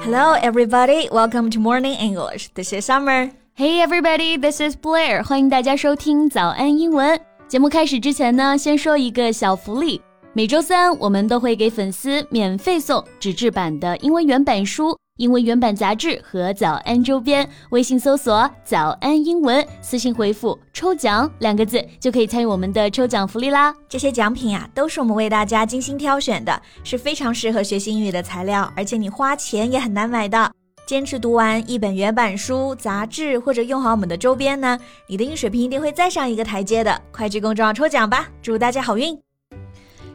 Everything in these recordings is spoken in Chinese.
Hello, everybody. Welcome to Morning English. This is Summer. Hey, everybody. This is Blair. 欢迎大家收听早安英文节目。开始之前呢，先说一个小福利。每周三我们都会给粉丝免费送纸质版的英文原版书。 英文原版杂志和早安周边，微信搜索“早安英文”，私信回复“抽奖”两个字，就可以参与我们的抽奖福利啦。这些奖品呀，都是我们为大家精心挑选的，是非常适合学习英语的材料，而且你花钱也很难买到。坚持读完一本原版书、杂志，或者用好我们的周边呢，你的英语水平一定会再上一个台阶的。快去公众号抽奖吧，祝大家好运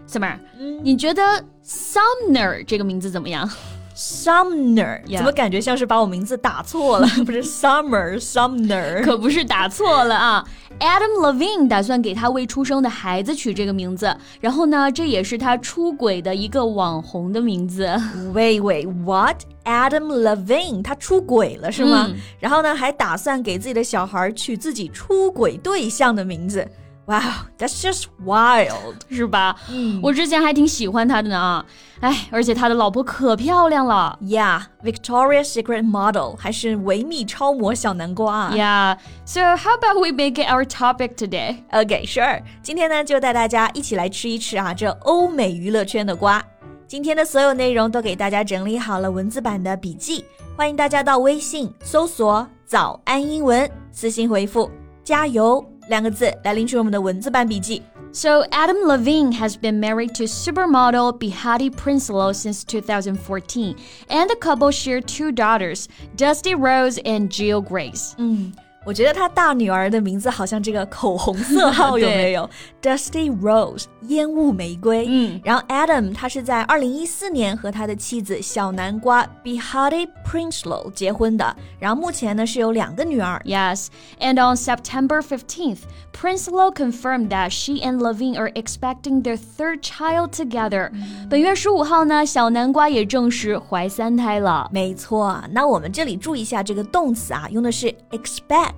！Summer，你觉得 Sumner 这个名字怎么样？Sumner，怎么感觉像是把我名字打错了？不是 Summer，Sumner，可不是打错了啊。Adam Levine 打算给他未出生的孩子取这个名字，然后呢，这也是他出轨的一个网红的名字。Wait, wait, what? Adam Levine 他出轨了是吗？然后呢，还打算给自己的小孩取自己出轨对象的名字。Wow, that's just wild，是吧？嗯，我之前还挺喜欢他的呢。哎，而且他的老婆可漂亮了。Yeah, Victoria's Secret model，还是维密超模小南瓜。Yeah, so how about we make it our topic today? Okay, sure. 今天呢，就带大家一起来吃一吃啊，这欧美娱乐圈的瓜。今天的所有内容都给大家整理好了文字版的笔记，欢迎大家到微信搜索“早安英文”，私信回复“加油”。 两个字来领取我们的文字版笔记。So Adam Levine has been married to supermodel Behati Prinsloo since 2014, and the couple share two daughters, Dusty Rose and Jill Grace. 嗯。 我觉得他大女儿的名字好像这个口红色号有没有？Dusty Rose 烟雾玫瑰。嗯，然后 Adam 他是在二零一四年和他的妻子小南瓜 Behati Prinsloo 结婚的，然后目前呢是有两个女儿。Yes, and on September fifteenth, Prinsloo confirmed that she and Levine are expecting their third child together。本月十五号呢，小南瓜也证实怀三胎了。没错，那我们这里注意一下这个动词啊，用的是 expect。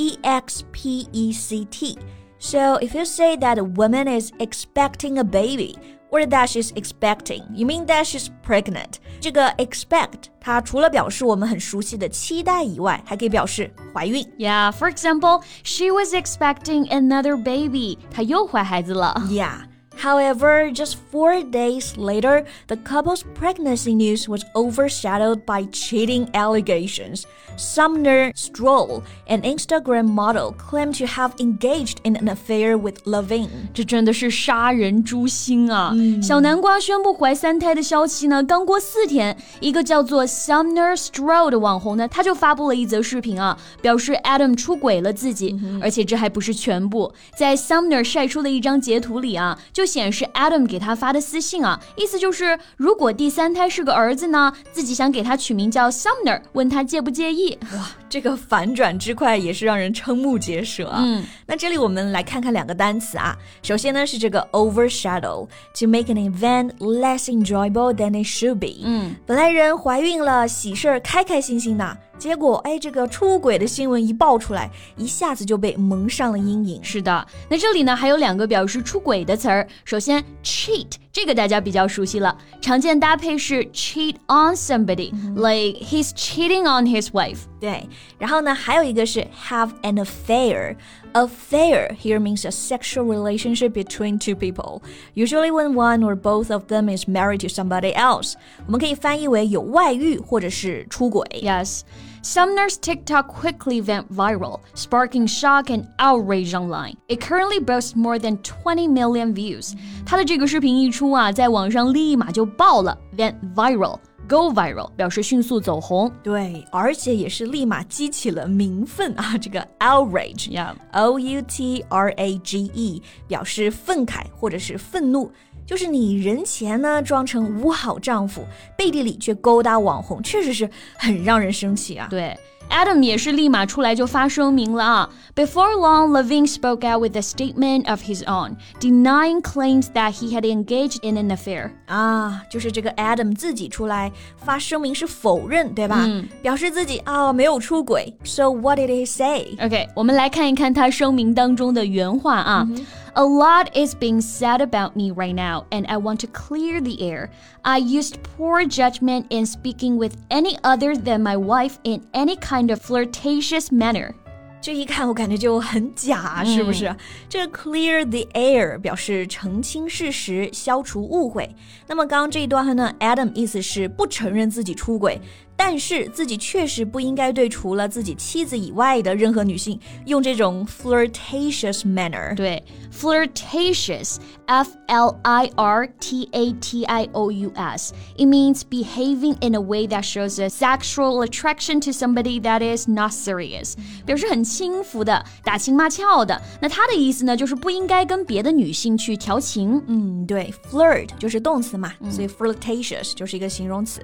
expect, E X P E C T. So if you say that a woman is expecting a baby, or that she's expecting, you mean that she's pregnant. 这个 expect 它除了表示我们很熟悉的期待以外，还可以表示怀孕。Yeah, for example, she was expecting another baby. 她又怀孩子了。Yeah. However, just four days later, the couple's pregnancy news was overshadowed by cheating allegations. Sumner Stroll, an Instagram model, claimed to have engaged in an affair with Levine. 这真的是杀人诛心啊！嗯、小南瓜宣布怀三胎的消息呢，刚过四天，一个叫做 Sumner Stroll 的网红呢，他就发布了一则视频啊，表示 Adam 出轨了自己，嗯、而且这还不是全部，在 Sumner 晒出的一张截图里啊，就 显示 Adam 给他发的私信啊，意思就是如果第三胎是个儿子呢，自己想给他取名叫 Sumner，问他介不介意。哇，这个反转之快也是让人瞠目结舌啊。嗯，那这里我们来看看两个单词啊。首先呢是这个 overshadow，to make an event less enjoyable than it should be。嗯，本来人怀孕了，喜事儿，开开心心的。结果，哎，这个出轨的新闻一爆出来，一下子就被蒙上了阴影。是的，那这里呢还有两个表示出轨的词儿。首先，cheat 这个大家比较熟悉了，常见搭配是 cheat on somebody，like he's cheating on his wife。对，然后呢还有一个是 have an affair。Affair here means a sexual relationship between two people, usually when one or both of them is married to somebody else. 我们可以翻译为有外遇或者是出轨。Yes. Sumner's TikTok quickly went viral, sparking shock and outrage online. It currently boasts more than 20 million views. 他的这个视频一出啊，在网上立马就爆了，went viral。Go viral 表示迅速走红，对，而且也是立马激起了民愤啊！这个 outrage，yeah，O U T R A G E 表示愤慨或者是愤怒， 就是你人前呢装成五好丈夫，背地里却勾搭网红，确实是很让人生气啊！对。Adam 也是立马出来就发声明了啊。Before long, Levine spoke out with a statement of his own, denying claims that he had engaged in an affair. 啊，就是这个 Adam 自己出来发声明是否认，对吧？嗯，表示自己啊没有出轨。So what did he say? OK，我们来看一看他声明当中的原话啊。嗯 A lot is being said about me right now, and I want to clear the air. I used poor judgment in speaking with any other than my wife in any kind of flirtatious manner. 这一看我感觉就很假，是不是？嗯、这个 clear the air 表示澄清事实、消除误会。那么刚刚这一段呢，Adam 意思是不承认自己出轨， 但是自己确实不应该对除了自己妻子以外的任何女性用这种 flirtatious manner。对，flirtatious，f l i r t a t i o u s。It means behaving in a way that shows a sexual attraction to somebody that is not serious，表示很轻浮的、打情骂俏的。那它的意思呢，就是不应该跟别的女性去调情。嗯，对，flirt 就是动词嘛，所以 flirtatious 就是一个形容词。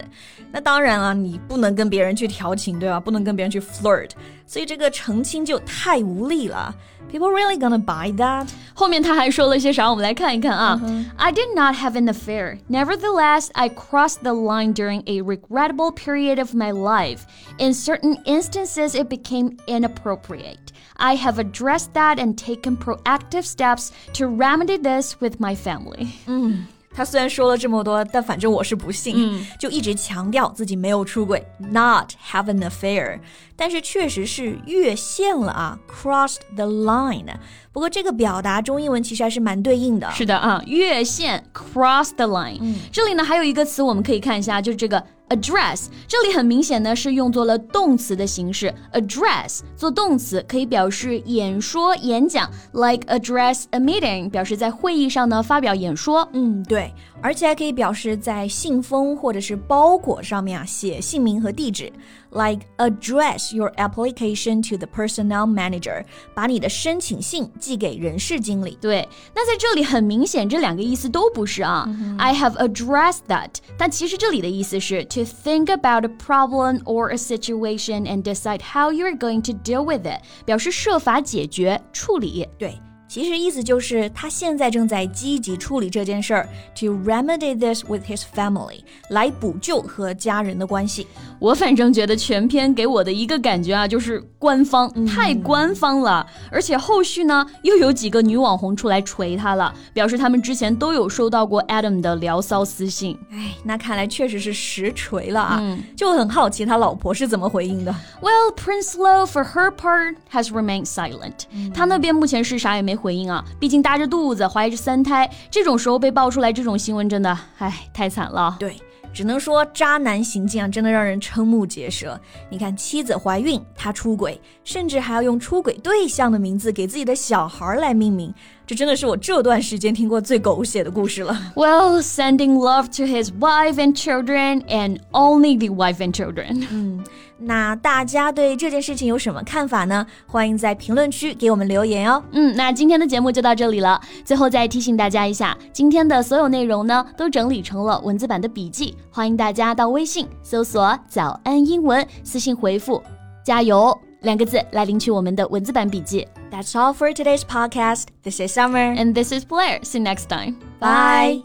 那当然了，你。不能跟别人去调情，对吧？不能跟别人去 flirt，所以这个澄清就太无力了。People really gonna buy that？后面他还说了些啥？我们来看一看啊。I did not have an affair. Nevertheless, I crossed the line during a regrettable period of my life. In certain instances, it became inappropriate. I have addressed that and taken proactive steps to remedy this with my family. 嗯。 他虽然说了这么多，但反正我是不信，嗯、就一直强调自己没有出轨，not have an affair。但是确实是越线了啊，crossed the line。不过这个表达中英文其实还是蛮对应的。是的啊，越线 cross the line。嗯、这里呢还有一个词我们可以看一下，就是这个 address，这里很明显呢是用作了动词的形式，address 做动词可以表示演说、演讲，like address a meeting，表示在会议上呢发表演说。嗯，对，而且还可以表示在信封或者是包裹上面啊写姓名和地址。like address your application to the personnel manager，把你的申请信寄给人事经理。对，那在这里很明显，这两个意思都不是啊。Mm hmm. I have addressed that，但其实这里的意思是 to think about a problem or a situation and decide how you are going to deal with it，表示设法解决、处理。对。 其实意思就是他现在正在积极处理这件事儿，to remedy this with his family，来补救和家人的关系。我反正觉得全篇给我的一个感觉啊，就是官方，太官方了。而且后续呢，又有几个女网红出来锤他了，表示他们之前都有收到过 Adam 的聊骚私信。哎，那看来确实是实锤了啊！嗯、就很好奇他老婆是怎么回应的。Well, Prince Lo for her part has remained silent、嗯。他那边目前是啥也没。回回应啊，毕竟大着肚子怀着三胎，这种时候被爆出来这种新闻，真的，唉，太惨了。对。只能说渣男行径啊，真的让人瞠目结舌。你看，妻子怀孕，他出轨，甚至还要用出轨对象的名字给自己的小孩来命名，这真的是我这段时间听过最狗血的故事了。Well, sending love to his wife and children, and only the wife and children. 嗯，那大家对这件事情有什么看法呢？欢迎在评论区给我们留言哦。嗯，那今天的节目就到这里了。最后再提醒大家一下，今天的所有内容呢，都整理成了文字版的笔记。欢迎大家到微信搜索“早安英文”，私信回复“加油”两个字来领取我们的文字版笔记。That's all for today's podcast. This is Summer. And this is Blair. See you next time. Bye.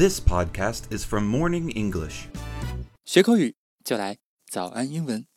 This podcast is from Morning English. 学口语就来早安英文。